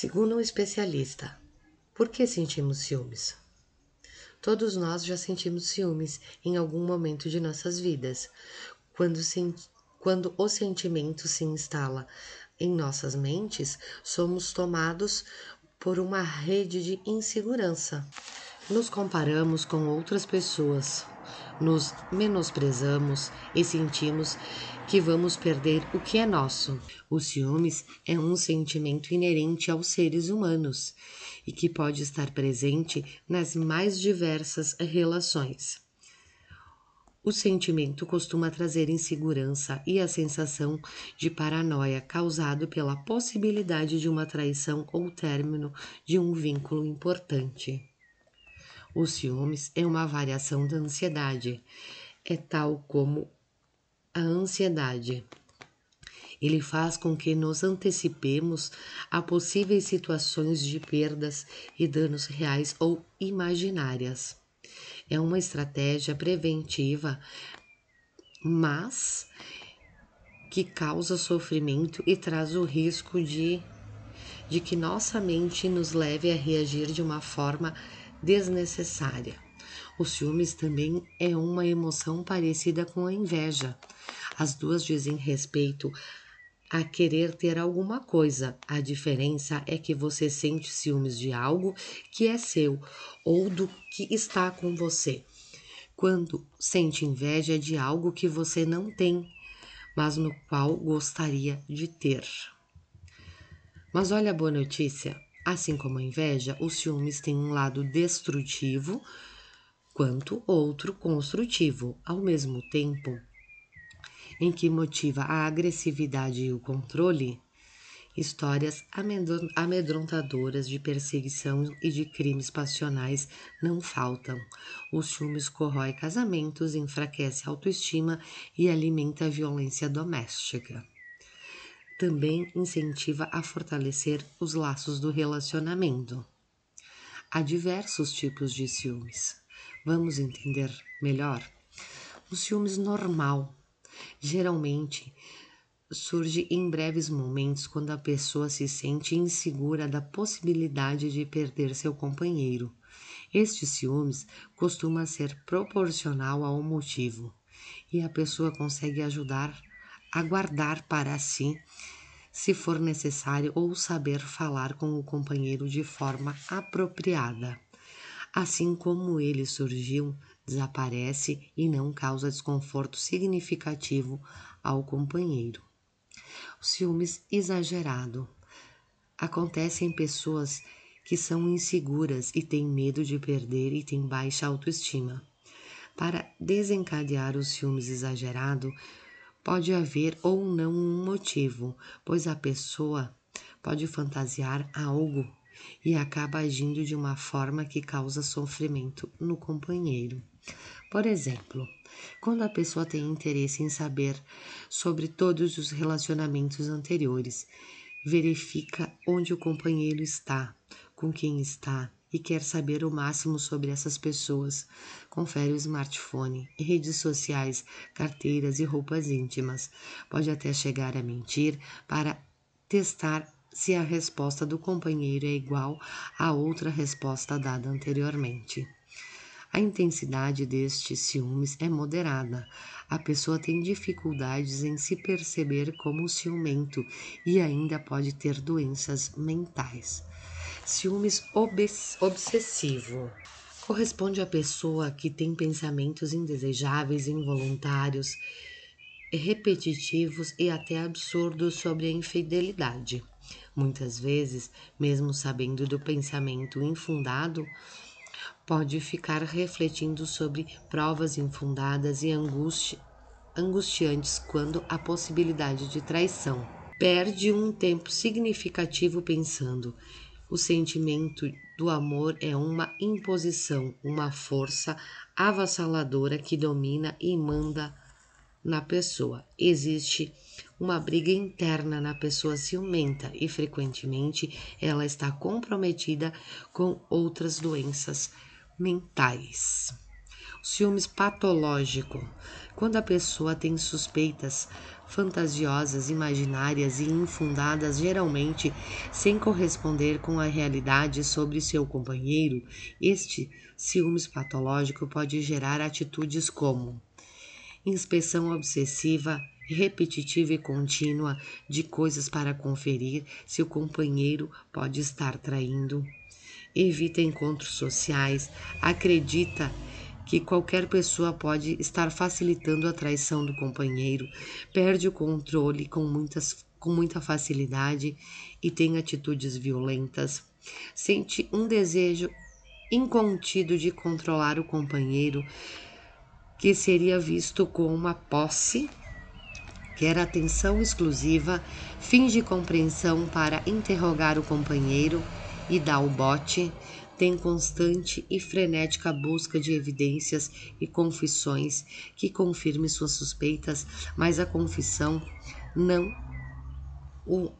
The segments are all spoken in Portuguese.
Segundo um especialista, por que sentimos ciúmes? Todos nós já sentimos ciúmes em algum momento de nossas vidas. Quando, quando o sentimento se instala em nossas mentes, somos tomados por uma rede de insegurança. Nos comparamos com outras pessoas, nos menosprezamos e sentimos que vamos perder o que é nosso. O ciúmes é um sentimento inerente aos seres humanos e que pode estar presente nas mais diversas relações. O sentimento costuma trazer insegurança e a sensação de paranoia causado pela possibilidade de uma traição ou término de um vínculo importante. O ciúmes é uma variação da ansiedade, é tal como a ansiedade. Ele faz com que nos antecipemos a possíveis situações de perdas e danos reais ou imaginárias. É uma estratégia preventiva, mas que causa sofrimento e traz o risco de, de que nossa mente nos leve a reagir de uma forma desnecessária. O ciúmes também é uma emoção parecida com a inveja. As duas dizem respeito a querer ter alguma coisa. A diferença é que você sente ciúmes de algo que é seu ou do que está com você. Quando sente inveja de algo que você não tem, mas no qual gostaria de ter. Mas olha a boa notícia: assim como a inveja, os ciúmes têm um lado destrutivo quanto outro construtivo. Ao mesmo tempo, em que motiva a agressividade e o controle, histórias amedrontadoras de perseguição e de crimes passionais não faltam. Os ciúmes corrói casamentos, enfraquece a autoestima e alimenta a violência doméstica. Também incentiva a fortalecer os laços do relacionamento. Há diversos tipos de ciúmes. Vamos entender melhor? O ciúmes normal Geralmente surge em breves momentos quando a pessoa se sente insegura da possibilidade de perder seu companheiro. Este ciúmes costuma ser proporcional ao motivo e a pessoa consegue ajudar a guardar para si se for necessário ou saber falar com o companheiro de forma apropriada. Assim como ele surgiu, desaparece e não causa desconforto significativo ao companheiro. Ciúmes exagerado acontece em pessoas que são inseguras e têm medo de perder e têm baixa autoestima. Para desencadear o ciúmes exagerado, pode haver ou não um motivo, pois a pessoa pode fantasiar algo e acaba agindo de uma forma que causa sofrimento no companheiro. Por exemplo, quando a pessoa tem interesse em saber sobre todos os relacionamentos anteriores, verifica onde o companheiro está, com quem está e quer saber o máximo sobre essas pessoas, confere o smartphone, redes sociais, carteiras e roupas íntimas. Pode até chegar a mentir para testar se a resposta do companheiro é igual a outra resposta dada anteriormente. A intensidade destes ciúmes é moderada. A pessoa tem dificuldades em se perceber como ciumento e ainda pode ter doenças mentais. Ciúmes obsessivo corresponde à pessoa que tem pensamentos indesejáveis, involuntários, repetitivos e até absurdos sobre a infidelidade. Muitas vezes, mesmo sabendo do pensamento infundado, pode ficar refletindo sobre provas infundadas e angústia, angustiantes quando a possibilidade de traição. Perde um tempo significativo pensando. O sentimento do amor é uma imposição, uma força avassaladora que domina e manda na pessoa. Existe uma briga interna na pessoa ciumenta e frequentemente ela está comprometida com outras doenças mentais. Ciúmes patológico. Quando a pessoa tem suspeitas fantasiosas, imaginárias e infundadas, geralmente sem corresponder com a realidade sobre seu companheiro, este ciúmes patológico pode gerar atitudes como inspeção obsessiva, repetitiva e contínua de coisas para conferir se o companheiro pode estar traindo, evita encontros sociais, acredita que qualquer pessoa pode estar facilitando a traição do companheiro, perde o controle com, muitas, com muita facilidade e tem atitudes violentas, sente um desejo incontido de controlar o companheiro, que seria visto como uma posse, quer atenção exclusiva, finge compreensão para interrogar o companheiro e dá o bote, tem constante e frenética busca de evidências e confissões que confirmem suas suspeitas, mas a confissão não o,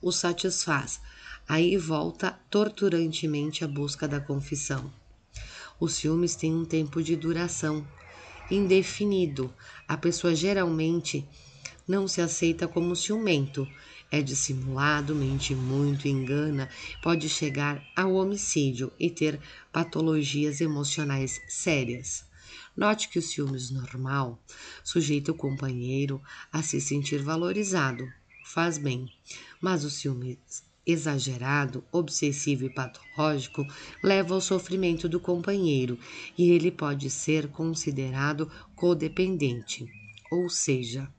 o satisfaz. Aí volta torturantemente a busca da confissão. Os ciúmes têm um tempo de duração indefinido. A pessoa geralmente não se aceita como ciumento, é dissimulado, mente muito, engana, pode chegar ao homicídio e ter patologias emocionais sérias. Note que o ciúmes normal sujeita o companheiro a se sentir valorizado, faz bem, mas o ciúmes exagerado, obsessivo e patológico leva ao sofrimento do companheiro e ele pode ser considerado codependente, ou seja,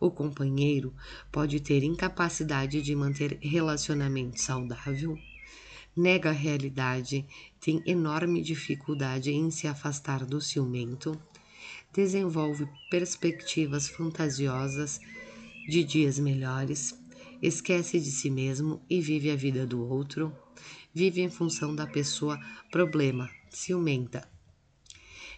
o companheiro pode ter incapacidade de manter relacionamento saudável, nega a realidade, tem enorme dificuldade em se afastar do ciumento, desenvolve perspectivas fantasiosas de dias melhores, esquece de si mesmo e vive a vida do outro, vive em função da pessoa problema, ciumenta.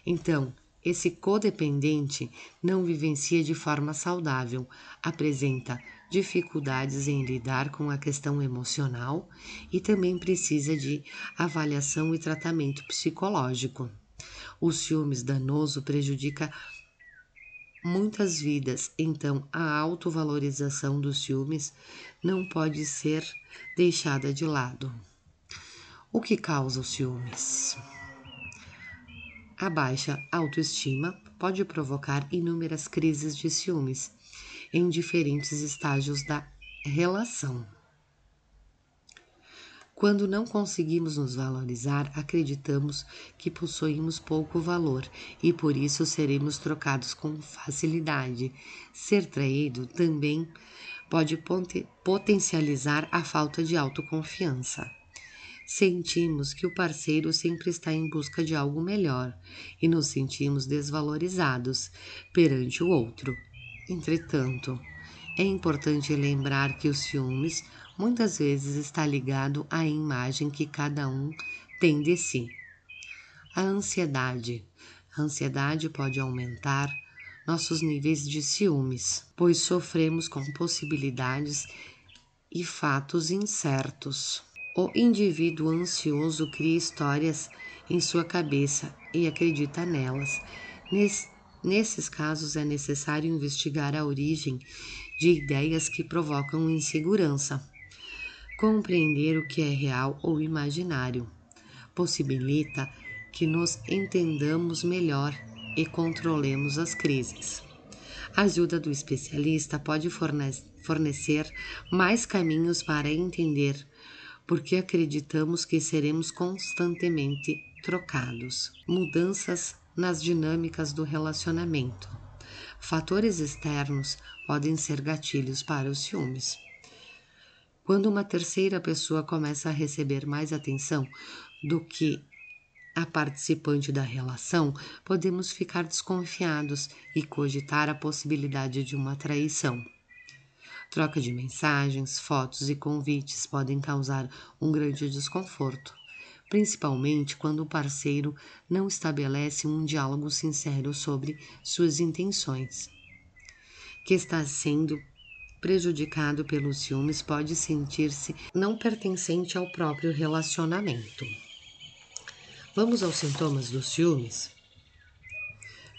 Então, esse codependente não vivencia de forma saudável, apresenta dificuldades em lidar com a questão emocional e também precisa de avaliação e tratamento psicológico. O ciúmes danoso prejudica muitas vidas, então a autovalorização dos ciúmes não pode ser deixada de lado. O que causa os ciúmes? A baixa autoestima pode provocar inúmeras crises de ciúmes em diferentes estágios da relação. Quando não conseguimos nos valorizar, acreditamos que possuímos pouco valor e por isso seremos trocados com facilidade. Ser traído também pode potencializar a falta de autoconfiança. Sentimos que o parceiro sempre está em busca de algo melhor e nos sentimos desvalorizados perante o outro. Entretanto, é importante lembrar que os ciúmes muitas vezes está ligado à imagem que cada um tem de si. A ansiedade. A ansiedade pode aumentar nossos níveis de ciúmes, pois sofremos com possibilidades e fatos incertos. O indivíduo ansioso cria histórias em sua cabeça e acredita nelas. nesses casos, é necessário investigar a origem de ideias que provocam insegurança. Compreender o que é real ou imaginário possibilita que nos entendamos melhor e controlemos as crises. A ajuda do especialista pode fornecer mais caminhos para entender porque acreditamos que seremos constantemente trocados. Mudanças nas dinâmicas do relacionamento. Fatores externos podem ser gatilhos para os ciúmes. Quando uma terceira pessoa começa a receber mais atenção do que a participante da relação, podemos ficar desconfiados e cogitar a possibilidade de uma traição. Troca de mensagens, fotos e convites podem causar um grande desconforto, principalmente quando o parceiro não estabelece um diálogo sincero sobre suas intenções. Que está sendo prejudicado pelos ciúmes pode sentir-se não pertencente ao próprio relacionamento. Vamos aos sintomas dos ciúmes?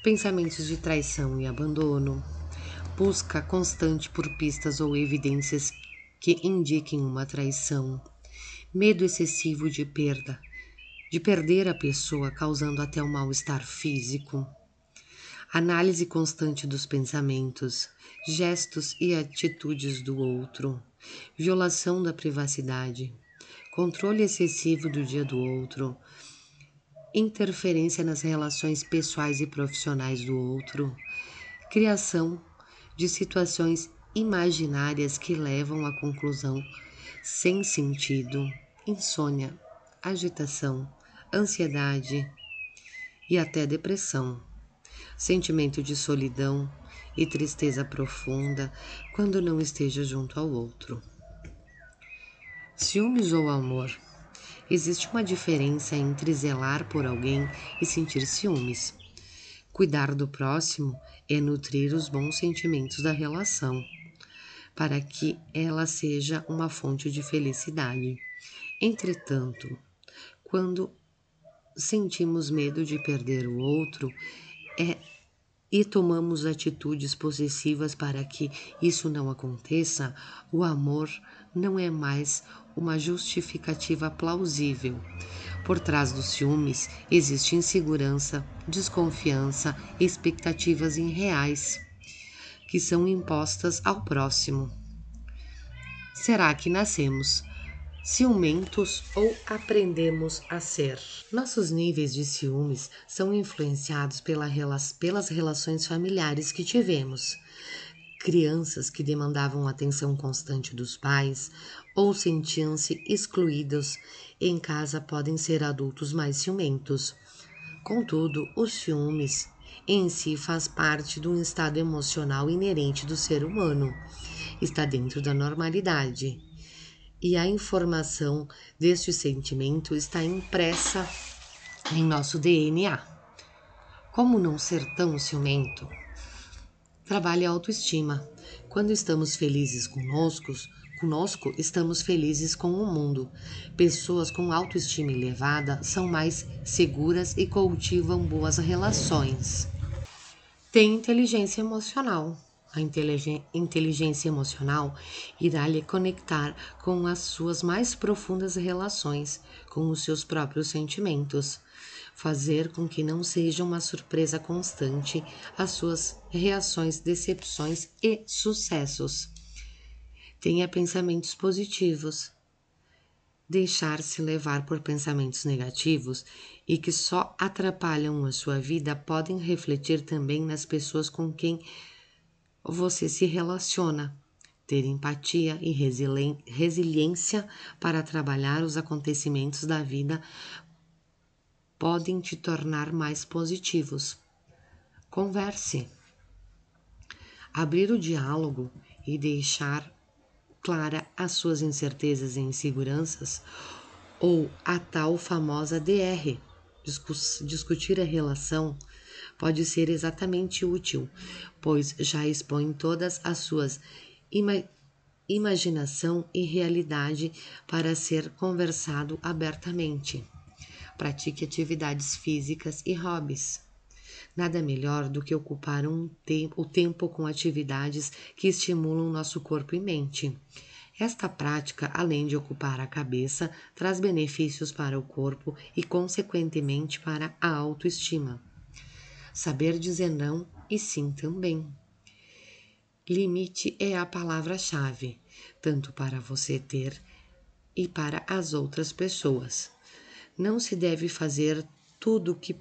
Pensamentos de traição e abandono, busca constante por pistas ou evidências que indiquem uma traição, medo excessivo de perda, de perder a pessoa, causando até um mal-estar físico, análise constante dos pensamentos, gestos e atitudes do outro, violação da privacidade, controle excessivo do dia do outro, interferência nas relações pessoais e profissionais do outro, criação de situações imaginárias que levam à conclusão sem sentido, insônia, agitação, ansiedade e até depressão, sentimento de solidão e tristeza profunda quando não esteja junto ao outro. Ciúmes ou amor? Existe uma diferença entre zelar por alguém e sentir ciúmes. Cuidar do próximo é nutrir os bons sentimentos da relação, para que ela seja uma fonte de felicidade. Entretanto, quando sentimos medo de perder o outro é, e tomamos atitudes possessivas para que isso não aconteça, o amor não é mais uma justificativa plausível. Por trás dos ciúmes existe insegurança, desconfiança, expectativas irreais que são impostas ao próximo. Será que nascemos ciumentos ou aprendemos a ser? Nossos níveis de ciúmes são influenciados pela, pelas relações familiares que tivemos. Crianças que demandavam atenção constante dos pais ou sentiam-se excluídos em casa podem ser adultos mais ciumentos. Contudo, os ciúmes em si faz parte de um estado emocional inerente do ser humano. Está dentro da normalidade. E a informação deste sentimento está impressa em nosso DNA. Como não ser tão ciumento? Trabalhe a autoestima. Quando estamos felizes conosco, conosco, estamos felizes com o mundo. Pessoas com autoestima elevada são mais seguras e cultivam boas relações. Tem inteligência emocional. A inteligência emocional irá lhe conectar com as suas mais profundas relações, com os seus próprios sentimentos, fazer com que não seja uma surpresa constante as suas reações, decepções e sucessos. Tenha pensamentos positivos. Deixar-se levar por pensamentos negativos e que só atrapalham a sua vida podem refletir também nas pessoas com quem você se relaciona. Ter empatia e resiliência para trabalhar os acontecimentos da vida podem te tornar mais positivos. Converse. Abrir o diálogo e deixar clara as suas incertezas e inseguranças, ou a tal famosa DR. discutir a relação pode ser exatamente útil, pois já expõe todas as suas ima imaginação e realidade para ser conversado abertamente. Pratique atividades físicas e hobbies. Nada melhor do que ocupar um o tempo com atividades que estimulam nosso corpo e mente. Esta prática, além de ocupar a cabeça, traz benefícios para o corpo e, consequentemente, para a autoestima. Saber dizer não e sim também. Limite é a palavra-chave, tanto para você ter e para as outras pessoas. Não se deve fazer tudo o que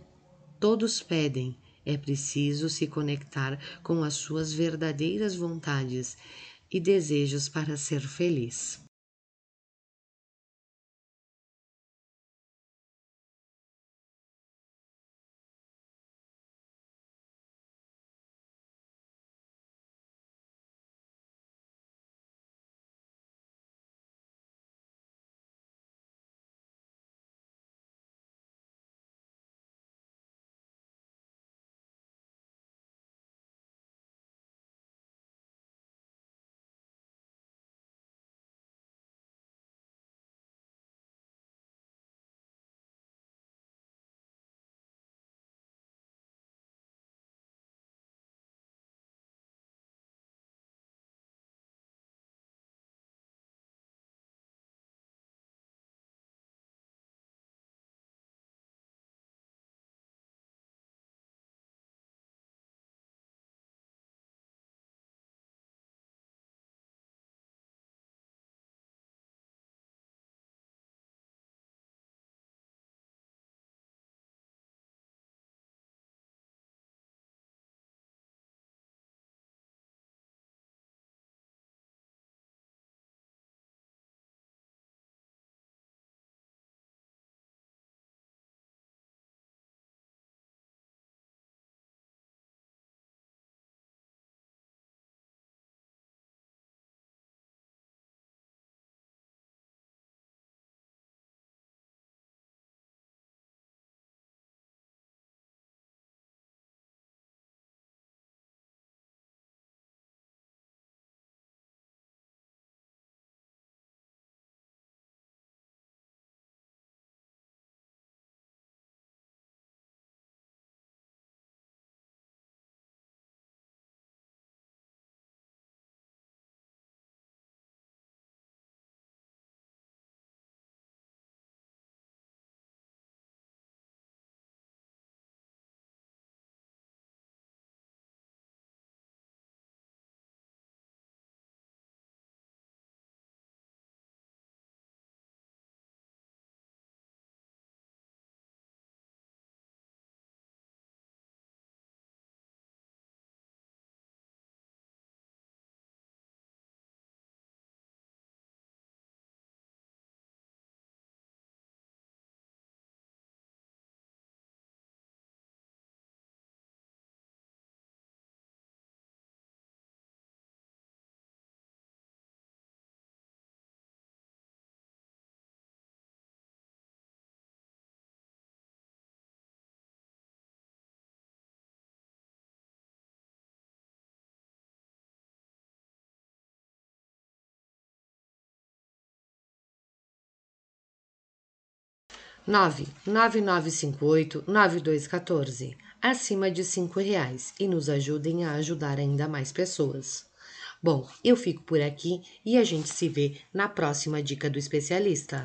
todos pedem, é preciso se conectar com as suas verdadeiras vontades e desejos para ser feliz. 99958-9214, acima de cinco reais, e nos ajudem a ajudar ainda mais pessoas. Bom, eu fico por aqui e a gente se vê na próxima dica do especialista.